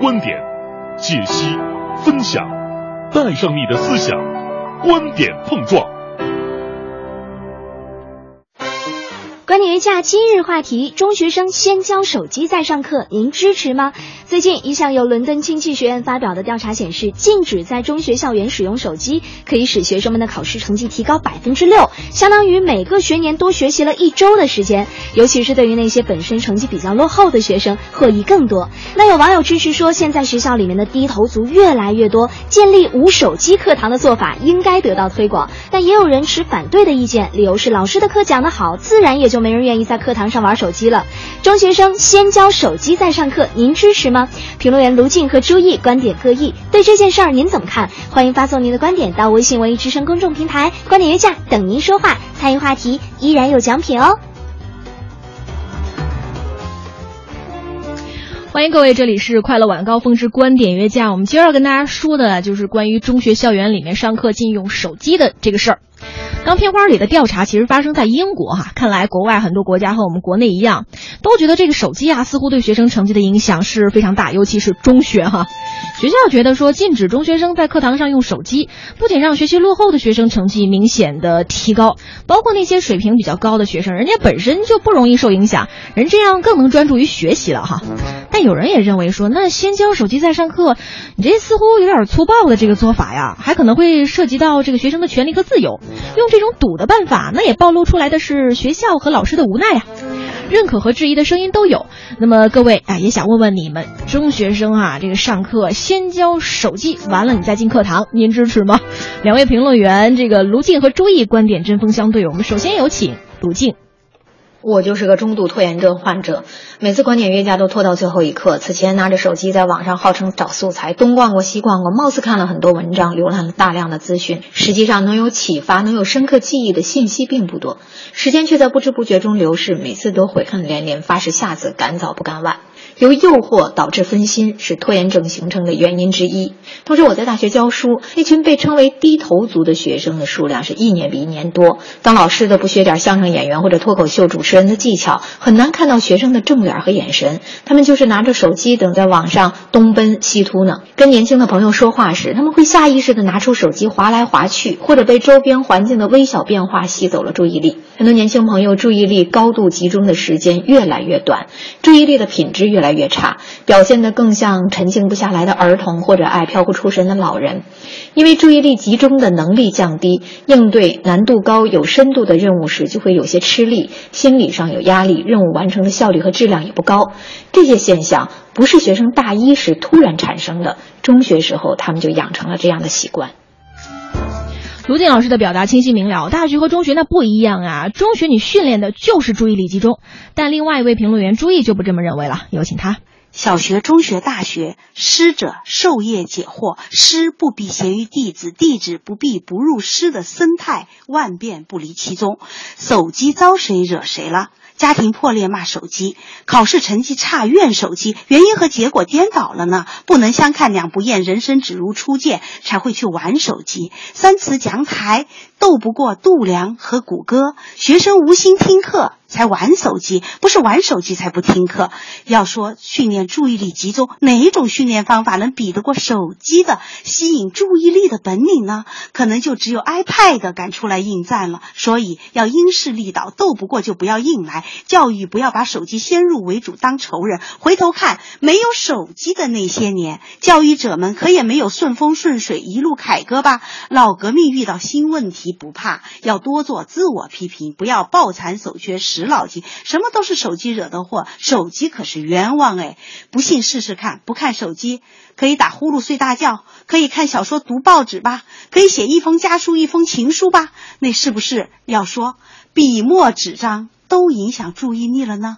观点，解析、分享，带上你的思想，观点碰撞。观点约架今日话题：中学生先交手机再上课，您支持吗？最近一项由伦敦经济学院发表的调查显示，禁止在中学校园使用手机，可以使学生们的考试成绩提高百分之六，相当于每个学年多学习了一周的时间。尤其是对于那些本身成绩比较落后的学生，获益更多。那有网友支持说，现在学校里面的低头族越来越多，建立无手机课堂的做法应该得到推广。但也有人持反对的意见，理由是老师的课讲得好，自然也就没人愿意在课堂上玩手机了。中学生先交手机再上课，您支持吗？评论员卢静和朱毅观点各异，对这件事儿您怎么看？欢迎发送您的观点到微信文艺之声公众平台“观点约架”，等您说话。参与话题依然有奖品哦。欢迎各位，这里是快乐晚高峰之观点约架。我们今儿要跟大家说的就是关于中学校园里面上课禁用手机的这个事儿。刚片花里的调查其实发生在英国哈，看来国外很多国家和我们国内一样，都觉得这个手机啊似乎对学生成绩的影响是非常大，尤其是中学哈。学校觉得说禁止中学生在课堂上用手机，不仅让学习落后的学生成绩明显的提高，包括那些水平比较高的学生，人家本身就不容易受影响，人这样更能专注于学习了哈。但有人也认为说，那先交手机再上课，你这似乎有点粗暴的这个做法呀，还可能会涉及到这个学生的权利和自由。用这种堵的办法，那也暴露出来的是学校和老师的无奈啊。认可和质疑的声音都有。那么各位啊，也想问问你们，中学生啊，这个上课先交手机，完了你再进课堂，您支持吗？两位评论员，这个卢静和朱毅观点针锋相对。我们首先有请卢静。我就是个中度拖延症患者，每次观点约架都拖到最后一刻。此前拿着手机在网上号称找素材，东逛逛西逛逛，貌似看了很多文章，浏览了大量的资讯，实际上能有启发、能有深刻记忆的信息并不多，时间却在不知不觉中流逝，每次都悔恨连连，发誓下次赶早不赶晚。由诱惑导致分心是拖延症形成的原因之一。同时，我在大学教书，那群被称为低头族的学生的数量是一年比一年多。当老师的不学点相声演员或者脱口秀主持人的技巧，很难看到学生的正脸和眼神，他们就是拿着手机等在网上东奔西突呢。跟年轻的朋友说话时，他们会下意识地拿出手机划来划去，或者被周边环境的微小变化吸走了注意力。很多年轻朋友注意力高度集中的时间越来越短，注意力的品质越来。越来越差，表现得更像沉静不下来的儿童或者爱飘忽出神的老人，因为注意力集中的能力降低，应对难度高、有深度的任务时就会有些吃力，心理上有压力，任务完成的效率和质量也不高。这些现象不是学生大一时突然产生的，中学时候他们就养成了这样的习惯。卢静老师的表达清晰明了，大学和中学那不一样啊！中学你训练的就是注意力集中，但另外一位评论员朱毅就不这么认为了。有请他。小学、中学、大学，师者，授业解惑，师不必贤于弟子，弟子不必不入师的生态，万变不离其宗。手机招谁惹谁了？家庭破裂骂手机，考试成绩差怨手机，原因和结果颠倒了呢？不能相看两不厌，人生只如初见，才会去玩手机。三词讲台斗不过度量和谷歌，学生无心听课。才玩手机，不是玩手机才不听课。要说训练注意力集中，哪一种训练方法能比得过手机的吸引注意力的本领呢？可能就只有 iPad 敢出来应战了。所以要因势利导，斗不过就不要硬来。教育不要把手机先入为主当仇人。回头看，没有手机的那些年，教育者们可也没有顺风顺水一路凯歌吧？老革命遇到新问题你不怕，要多做自我批评，不要抱残守缺。死老几，什么都是手机惹的祸，手机可是冤枉哎！不信试试看，不看手机可以打呼噜睡大觉，可以看小说读报纸吧，可以写一封家书一封情书吧，那是不是要说笔墨纸张都影响注意力了呢？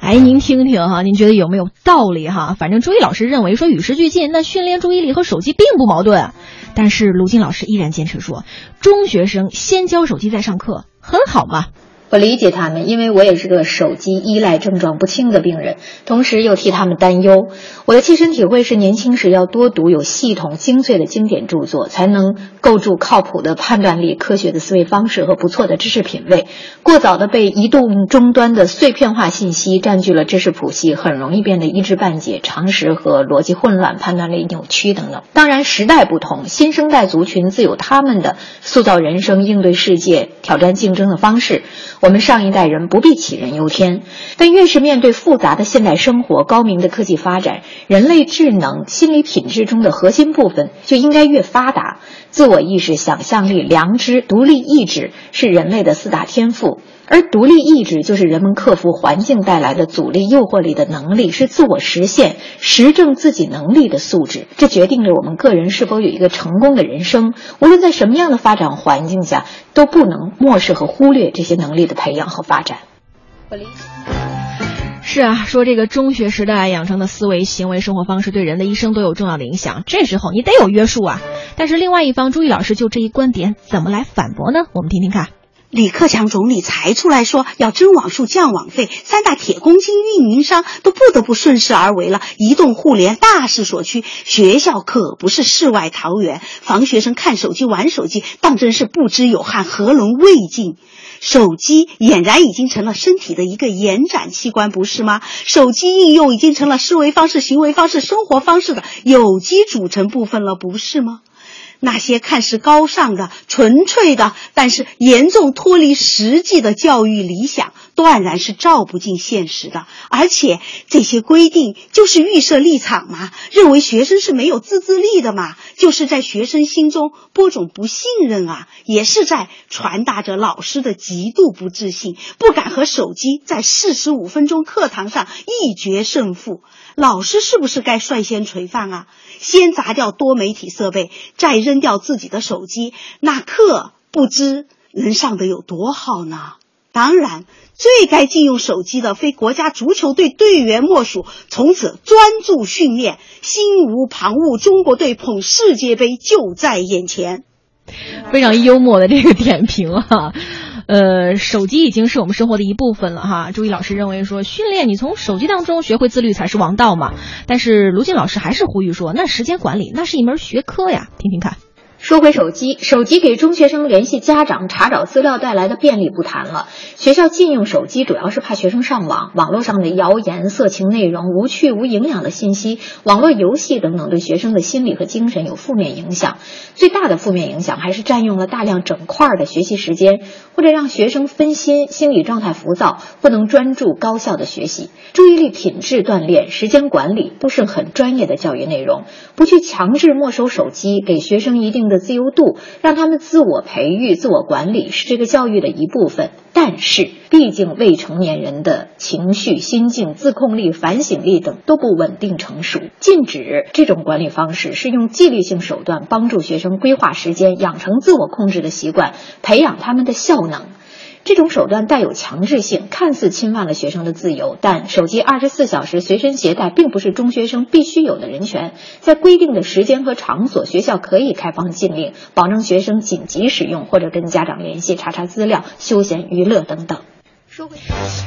哎，您听听哈，您觉得有没有道理哈？反正朱毅老师认为说与时俱进，那训练注意力和手机并不矛盾，但是卢静老师依然坚持说，中学生先交手机再上课，很好嘛。我理解他们，因为我也是个手机依赖症状不轻的病人，同时又替他们担忧。我的切身体会是，年轻时要多读有系统、精粹的经典著作，才能构筑靠谱的判断力、科学的思维方式和不错的知识品味。过早的被移动终端的碎片化信息占据了知识谱系，很容易变得一知半解、常识和逻辑混乱、判断力扭曲等等。当然，时代不同，新生代族群自有他们的塑造人生、应对世界、挑战竞争的方式。我们上一代人不必杞人忧天，但越是面对复杂的现代生活、高明的科技发展，人类智能、心理品质中的核心部分就应该越发达。自我意识、想象力、良知、独立意志是人类的四大天赋。而独立意志就是人们克服环境带来的阻力、诱惑力的能力，是自我实现、实证自己能力的素质。这决定着我们个人是否有一个成功的人生。无论在什么样的发展环境下，都不能漠视和忽略这些能力的培养和发展。我理。是啊，说这个中学时代养成的思维、行为、生活方式对人的一生都有重要的影响。这时候你得有约束啊。但是另外一方，朱毅老师就这一观点怎么来反驳呢？我们听听看。李克强总理才出来说要增网速、降网费，三大铁公鸡运营商都不得不顺势而为了。移动互联大势所趋，学校可不是世外桃源，防学生看手机、玩手机，当真是不知有汉，何能未尽？手机俨然已经成了身体的一个延展器官，不是吗？手机应用已经成了思维方式、行为方式、生活方式的有机组成部分了，不是吗？那些看似高尚的、纯粹的，但是严重脱离实际的教育理想，断然是照不进现实的。而且这些规定就是预设立场嘛，认为学生是没有自制力的嘛，就是在学生心中播种不信任啊，也是在传达着老师的极度不自信，不敢和手机在四十五分钟课堂上一决胜负。老师是不是该率先垂范啊？先砸掉多媒体设备，再扔掉自己的手机，那课不知能上得有多好呢？当然，最该禁用手机的非国家足球队队员莫属。从此专注训练，心无旁骛。中国队捧世界杯就在眼前。非常幽默的这个点评啊。呃，手机已经是我们生活的一部分了哈。朱毅老师认为说，训练你从手机当中学会自律才是王道嘛。但是卢静老师还是呼吁说，那时间管理那是一门学科呀。听听看。说回手机，手机给中学生联系家长、查找资料带来的便利不谈了。学校禁用手机，主要是怕学生上网，网络上的谣言、色情内容、无趣无营养的信息、网络游戏等等，对学生的心理和精神有负面影响。最大的负面影响还是占用了大量整块的学习时间，或者让学生分心、心理状态浮躁，不能专注高效的学习。注意力品质锻炼、时间管理都是很专业的教育内容，不去强制没收手机，给学生一定的的。自由度，让他们自我培育、自我管理是这个教育的一部分。但是，毕竟未成年人的情绪、心境、自控力、反省力等都不稳定成熟。禁止这种管理方式，是用纪律性手段帮助学生规划时间，养成自我控制的习惯，培养他们的效能。这种手段带有强制性，看似侵犯了学生的自由，但手机二十四小时随身携带并不是中学生必须有的人权。在规定的时间和场所，学校可以开放禁令，保证学生紧急使用或者跟家长联系、查查资料、休闲娱乐等等。说回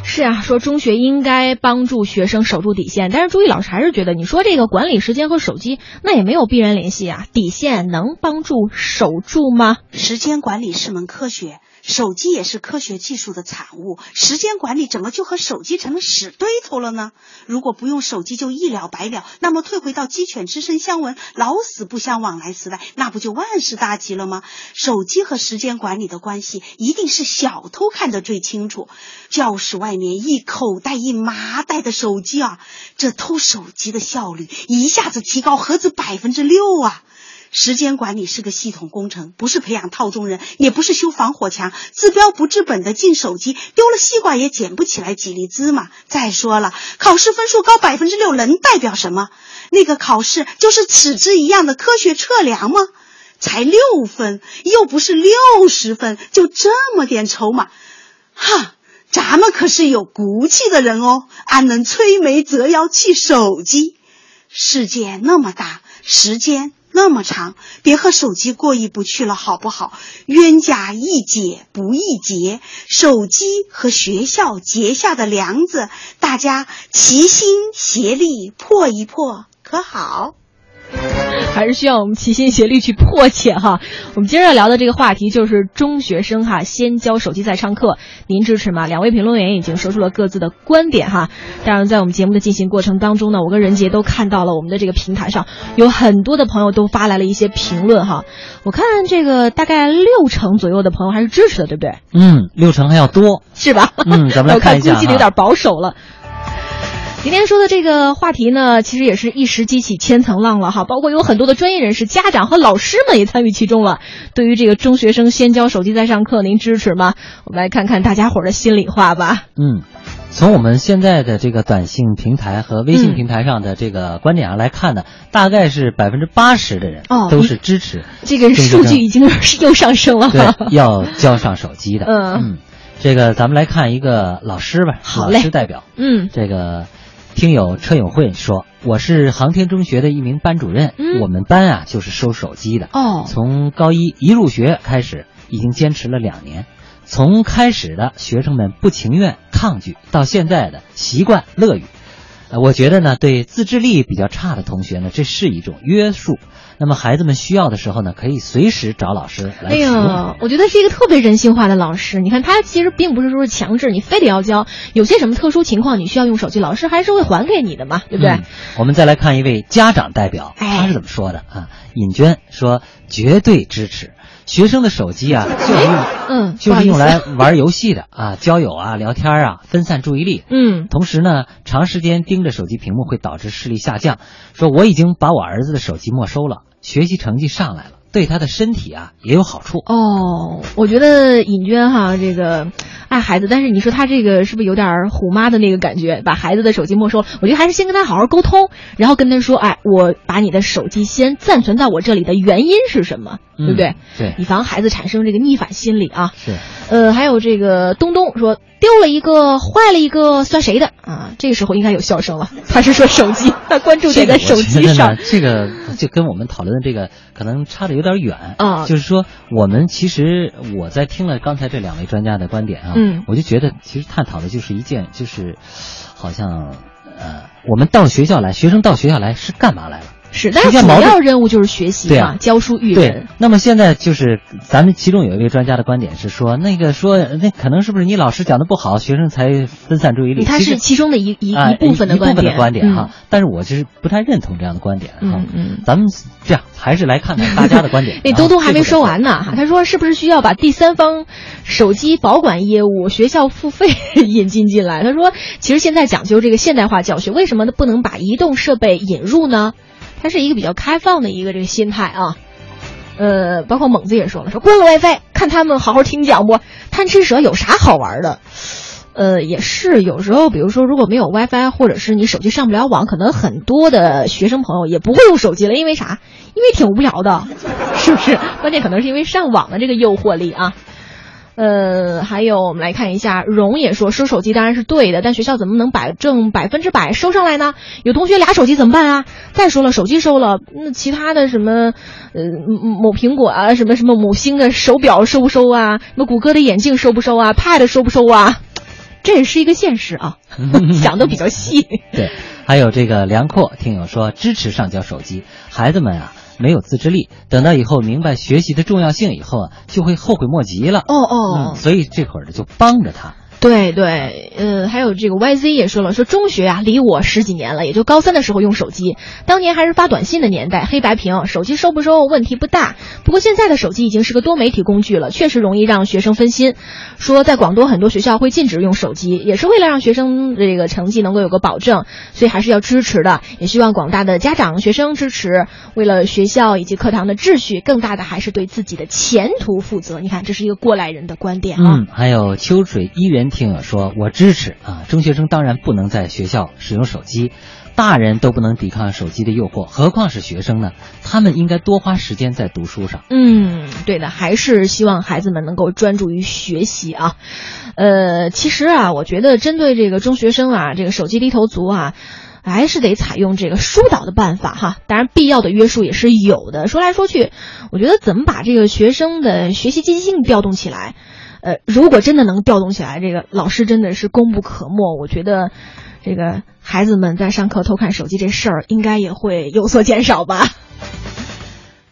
是啊，说中学应该帮助学生守住底线，但是朱毅老师还是觉得，你说这个管理时间和手机那也没有必然联系啊，底线能帮助守住吗？时间管理是门科学。手机也是科学技术的产物，时间管理怎么就和手机成了死对头了呢？如果不用手机就一了百了，那么退回到鸡犬之声相闻、老死不相往来时代，那不就万事大吉了吗？手机和时间管理的关系，一定是小偷看得最清楚。教室外面一口袋一麻袋的手机啊，这偷手机的效率一下子提高何止百分之六啊！时间管理是个系统工程，不是培养套中人，也不是修防火墙。治标不治本的禁手机，丢了西瓜也捡不起来几粒芝麻。再说了，考试分数高百分之六能代表什么？那个考试就是尺子一样的科学测量吗？才六分，又不是六十分，就这么点筹码？哈，咱们可是有骨气的人哦，安能摧眉折腰弃手机？世界那么大，时间。那么长，别和手机过意不去了，好不好？冤家宜解不宜结，手机和学校结下的梁子，大家齐心协力破一破，可好？还是需要我们齐心协力去破解哈。我们今天要聊的这个话题就是中学生哈先交手机再上课，您支持吗？两位评论员已经说出了各自的观点哈。当然，在我们节目的进行过程当中呢，我跟任杰都看到了我们的这个平台上有很多的朋友都发来了一些评论哈。我看这个大概六成左右的朋友还是支持的，对不对？嗯，六成还要多，是吧？嗯，咱们来看一下 估计的有点保守了。今天说的这个话题呢，其实也是一时激起千层浪了哈，包括有很多的专业人士、家长和老师们也参与其中了。对于这个中学生先交手机再上课，您支持吗？我们来看看大家伙的心里话吧。嗯，从我们现在的这个短信平台和微信平台上的这个观点上来看呢，大概是百分之八十的人哦都是支持这个数据已经是又上升了。对，要交上手机的。嗯嗯，这个咱们来看一个老师吧，好嘞老师代表。嗯这个听友车永会说，我是航天中学的一名班主任，嗯我们班啊就是收手机的。哦从高一一入学开始，已经坚持了两年。从开始的学生们不情愿、抗拒，到现在的习惯、乐于，呃，我觉得呢，对自制力比较差的同学呢，这是一种约束。那么孩子们需要的时候呢，可以随时找老师来哎使用。呀，我觉得是一个特别人性化的老师。你看，他其实并不是说是强制你非得要交，有些什么特殊情况你需要用手机，老师还是会还给你的嘛，对不对？嗯我们再来看一位家长代表，哎他是怎么说的啊？尹娟说：“绝对支持。学生的手机啊，就是用，嗯就是用来玩游戏的啊，交友啊，聊天啊，分散注意力。嗯同时呢，长时间盯着手机屏幕会导致视力下降。说我已经把我儿子的手机没收了，学习成绩上来了，对他的身体啊也有好处。哦，我觉得尹娟哈这个爱孩子，但是你说他这个是不是有点虎妈的那个感觉？把孩子的手机没收了，我觉得还是先跟他好好沟通，然后跟他说，哎，我把你的手机先暂存在我这里的原因是什么，对不对？嗯对以防孩子产生这个逆反心理啊。是，呃，还有这个东东说丢了一个，坏了一个，算谁的啊？这个时候应该有笑声了。他是说手机，他关注点在手机上。这个就跟我们讨论的这个可能差的有点远。啊就是说，我们其实我在听了刚才这两位专家的观点啊，嗯。我就觉得其实探讨的就是一件，就是好像呃，我们到学校来，学生到学校来是干嘛来了？是，但是主要任务就是学习嘛，啊教书育人对。，那么现在就是咱们其中有一位专家的观点是说，那个说那可能是不是你老师讲的不好，学生才分散注意力？他是其中的一一啊一部分的一部分点，的观点哈嗯，但是我就是不太认同这样的观点哈。嗯嗯。咱们这样还是来看看大家的观点 那啊东东还没说完呢，哈，他说是不是需要把第三方手机保管业务学校付费 引进进来？他说，其实现在讲究这个现代化教学，为什么不能把移动设备引入呢？它是一个比较开放的一个这个心态啊。呃，包括猛子也说了，说关了 WiFi，看他们好好听讲不？贪吃蛇有啥好玩的？呃，也是，有时候，比如说，如果没有 WiFi，或者是你手机上不了网，可能很多的学生朋友也不会用手机了，因为啥？因为挺无聊的，是不是？关键可能是因为上网的这个诱惑力啊。呃，还有我们来看一下，荣也说收手机当然是对的，但学校怎么能保证百分之百收上来呢？有同学俩手机怎么办啊？再说了，手机收了，那其他的什么，呃，某苹果啊，什么什么某星的手表收不收啊？什么谷歌的眼镜收不收啊？Pad 收不收啊？这也是一个现实啊，想的比较细。对，还有这个梁阔听友说支持上交手机，孩子们啊没有自制力，等到以后明白学习的重要性以后啊，就会后悔莫及了。哦哦嗯，所以这会儿呢就帮着他。对对，呃，还有这个 YZ 也说了，说中学啊，离我十几年了，也就高三的时候用手机，当年还是发短信的年代，黑白屏，手机收不收问题不大。不过现在的手机已经是个多媒体工具了，确实容易让学生分心。说在广东很多学校会禁止用手机，也是为了让学生这个成绩能够有个保证，所以还是要支持的。也希望广大的家长、学生支持，为了学校以及课堂的秩序，更大的还是对自己的前途负责。你看，这是一个过来人的观点啊。嗯，还有秋水伊人听友说，我支持啊，中学生当然不能在学校使用手机，大人都不能抵抗手机的诱惑，何况是学生呢？他们应该多花时间在读书上。嗯，对的，还是希望孩子们能够专注于学习啊。呃，其实啊，我觉得针对这个中学生啊，这个手机低头族啊。还是得采用这个疏导的办法哈。当然，必要的约束也是有的。说来说去，我觉得怎么把这个学生的学习积极性调动起来，呃，如果真的能调动起来，这个老师真的是功不可没。我觉得，这个孩子们在上课偷看手机这事儿，应该也会有所减少吧。